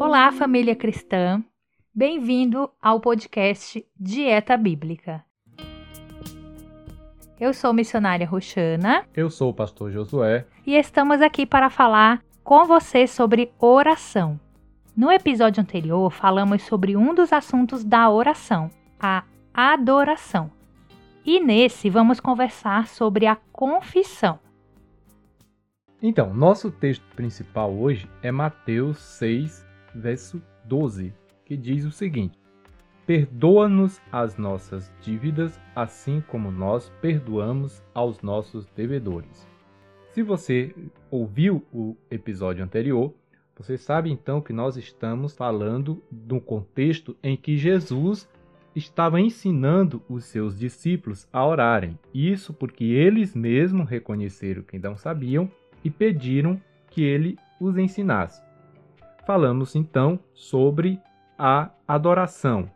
Olá, família cristã. Bem-vindo ao podcast Dieta Bíblica. Eu sou missionária Roxana. Eu sou o pastor Josué. E estamos aqui para falar com você sobre oração. No episódio anterior, falamos sobre um dos assuntos da oração, a adoração. E nesse, vamos conversar sobre a confissão. Então, nosso texto principal hoje é Mateus 6, verso 12, que diz o seguinte: Perdoa-nos as nossas dívidas, assim como nós perdoamos aos nossos devedores. Se você ouviu o episódio anterior, você sabe então que nós estamos falando do contexto em que Jesus estava ensinando os seus discípulos a orarem. Isso porque eles mesmos reconheceram que não sabiam e pediram que ele os ensinasse. Falamos então sobre a adoração.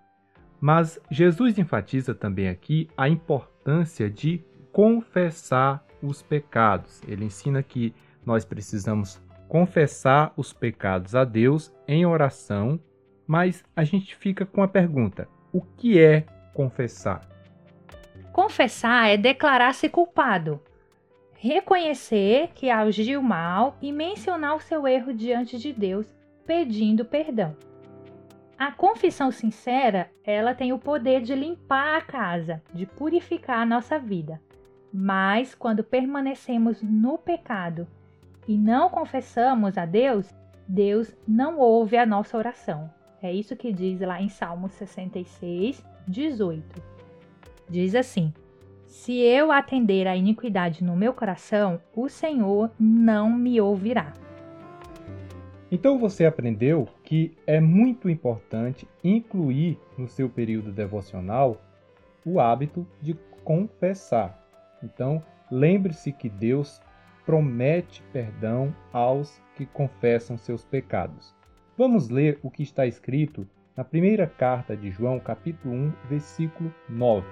Mas Jesus enfatiza também aqui a importância de confessar os pecados. Ele ensina que nós precisamos confessar os pecados a Deus em oração, mas a gente fica com a pergunta: o que é confessar? Confessar é declarar-se culpado, reconhecer que agiu mal e mencionar o seu erro diante de Deus, pedindo perdão. A confissão sincera, ela tem o poder de limpar a casa, de purificar a nossa vida. Mas quando permanecemos no pecado e não confessamos a Deus, Deus não ouve a nossa oração. É isso que diz lá em Salmo 66, 18. Diz assim: se eu atender à iniquidade no meu coração, o Senhor não me ouvirá. Então você aprendeu que é muito importante incluir no seu período devocional o hábito de confessar. Então, lembre-se que Deus promete perdão aos que confessam seus pecados. Vamos ler o que está escrito na primeira carta de João, capítulo 1, versículo 9.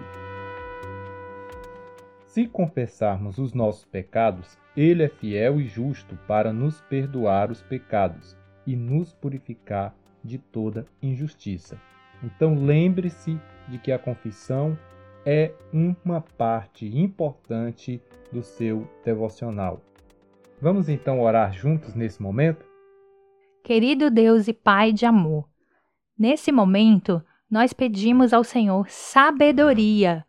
Se confessarmos os nossos pecados, Ele é fiel e justo para nos perdoar os pecados e nos purificar de toda injustiça. Então lembre-se de que a confissão é uma parte importante do seu devocional. Vamos então orar juntos nesse momento? Querido Deus e Pai de amor, nesse momento nós pedimos ao Senhor sabedoria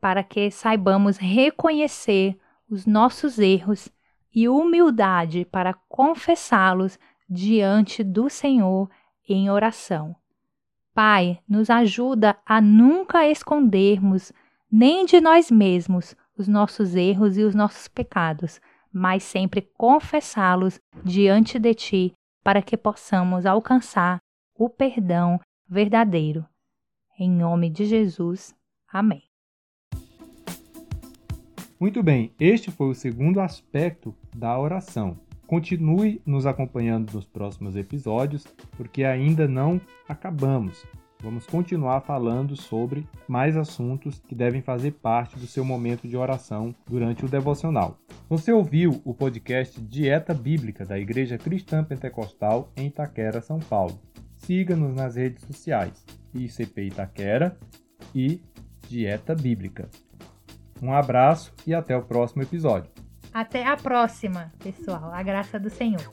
para que saibamos reconhecer os nossos erros e humildade para confessá-los diante do Senhor em oração. Pai, nos ajuda a nunca escondermos nem de nós mesmos os nossos erros e os nossos pecados, mas sempre confessá-los diante de Ti para que possamos alcançar o perdão verdadeiro. Em nome de Jesus. Amém. Muito bem, este foi o segundo aspecto da oração. Continue nos acompanhando nos próximos episódios, porque ainda não acabamos. Vamos continuar falando sobre mais assuntos que devem fazer parte do seu momento de oração durante o devocional. Você ouviu o podcast Dieta Bíblica da Igreja Cristã Pentecostal em Itaquera, São Paulo. Siga-nos nas redes sociais ICP Itaquera e Dieta Bíblica. Um abraço e até o próximo episódio. Até a próxima, pessoal. A graça do Senhor.